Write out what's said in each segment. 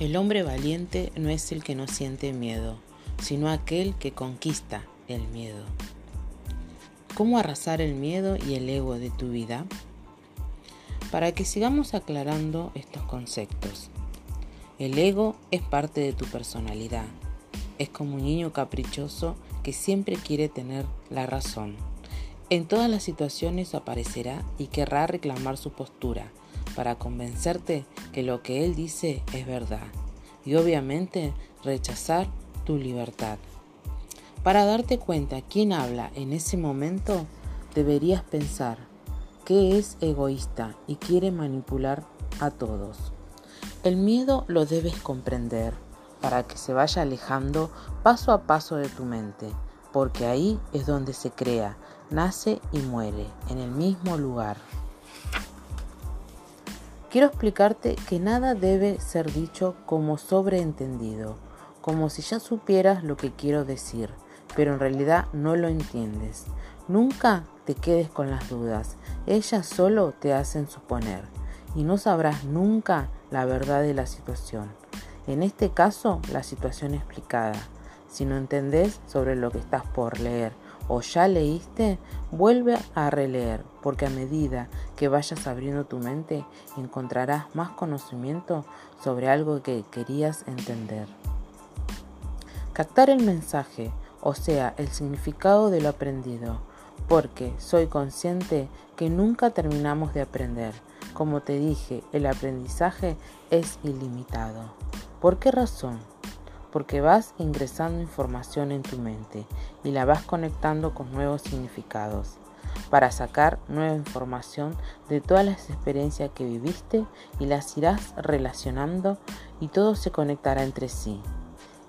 El hombre valiente no es el que no siente miedo, sino aquel que conquista el miedo. ¿Cómo arrasar el miedo y el ego de tu vida? Para que sigamos aclarando estos conceptos. El ego es parte de tu personalidad. Es como un niño caprichoso que siempre quiere tener la razón. En todas las situaciones aparecerá y querrá reclamar su postura para convencerte que lo que él dice es verdad y obviamente rechazar tu libertad. Para darte cuenta quién habla en ese momento, deberías pensar que es egoísta y quiere manipular a todos. El miedo lo debes comprender para que se vaya alejando paso a paso de tu mente, porque ahí es donde se crea, nace y muere, en el mismo lugar. Quiero explicarte que nada debe ser dicho como sobreentendido, como si ya supieras lo que quiero decir, pero en realidad no lo entiendes. Nunca te quedes con las dudas, ellas solo te hacen suponer y no sabrás nunca la verdad de la situación. En este caso, la situación explicada. Si no entendés sobre lo que estás por leer o ya leíste, vuelve a releer, porque a medida que vayas abriendo tu mente, encontrarás más conocimiento sobre algo que querías entender. Captar el mensaje, o sea, el significado de lo aprendido, porque soy consciente que nunca terminamos de aprender. Como te dije, el aprendizaje es ilimitado. ¿Por qué razón? Porque vas ingresando información en tu mente y la vas conectando con nuevos significados para sacar nueva información de todas las experiencias que viviste y las irás relacionando y todo se conectará entre sí.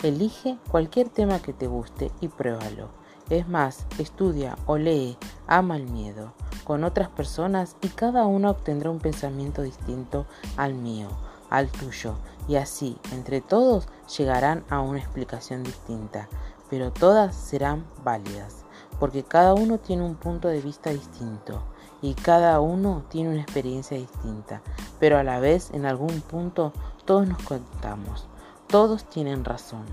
Elige cualquier tema que te guste y pruébalo. Es más, estudia o lee, ama el miedo con otras personas y cada uno obtendrá un pensamiento distinto al mío al tuyo y así entre todos llegarán a una explicación distinta, pero todas serán válidas, porque cada uno tiene un punto de vista distinto y cada uno tiene una experiencia distinta, pero a la vez en algún punto todos nos contamos, todos tienen razón.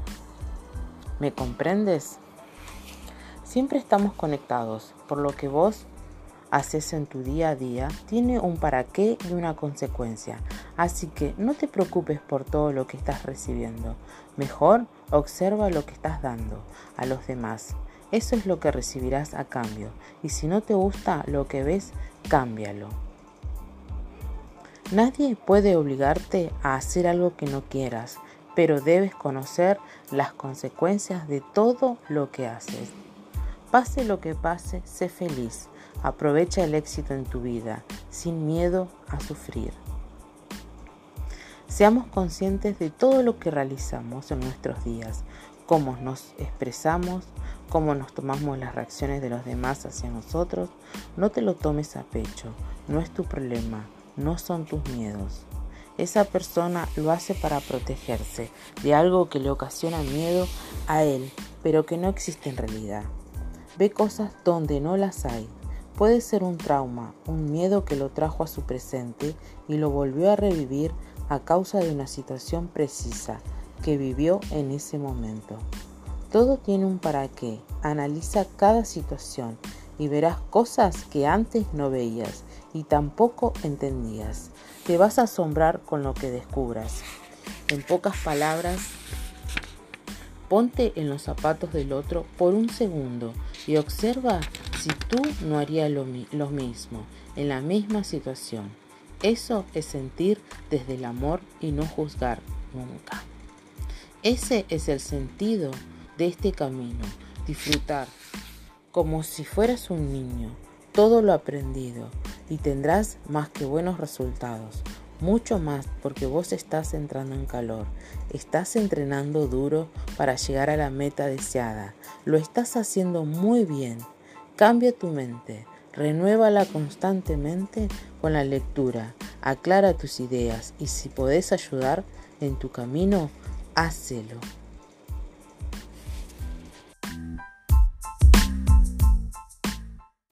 ¿Me comprendes? Siempre estamos conectados, por lo que vos haces en tu día a día tiene un para qué y una consecuencia. Así que no te preocupes por todo lo que estás recibiendo. Mejor observa lo que estás dando a los demás. Eso es lo que recibirás a cambio. Y si no te gusta lo que ves, cámbialo. Nadie puede obligarte a hacer algo que no quieras, pero debes conocer las consecuencias de todo lo que haces. Pase lo que pase, sé feliz. Aprovecha el éxito en tu vida sin miedo a sufrir. Seamos conscientes de todo lo que realizamos en nuestros días, cómo nos expresamos, cómo nos tomamos las reacciones de los demás hacia nosotros. No te lo tomes a pecho, no es tu problema, no son tus miedos. Esa persona lo hace para protegerse de algo que le ocasiona miedo a él, pero que no existe en realidad. Ve cosas donde no las hay Puede ser un trauma, un miedo que lo trajo a su presente y lo volvió a revivir a causa de una situación precisa que vivió en ese momento. Todo tiene un para qué. Analiza cada situación y verás cosas que antes no veías y tampoco entendías. Te vas a asombrar con lo que descubras. En pocas palabras, ponte en los zapatos del otro por un segundo y observa si tú no harías lo, mismo en la misma situación. Eso es sentir desde el amor y no juzgar nunca. Ese es el sentido de este camino, disfrutar como si fueras un niño, todo lo aprendido y tendrás más que buenos resultados, mucho más porque vos estás entrando en calor, estás entrenando duro para llegar a la meta deseada, lo estás haciendo muy bien. Cambia tu mente, renuévala constantemente con la lectura, aclara tus ideas y si podés ayudar en tu camino, hácelo.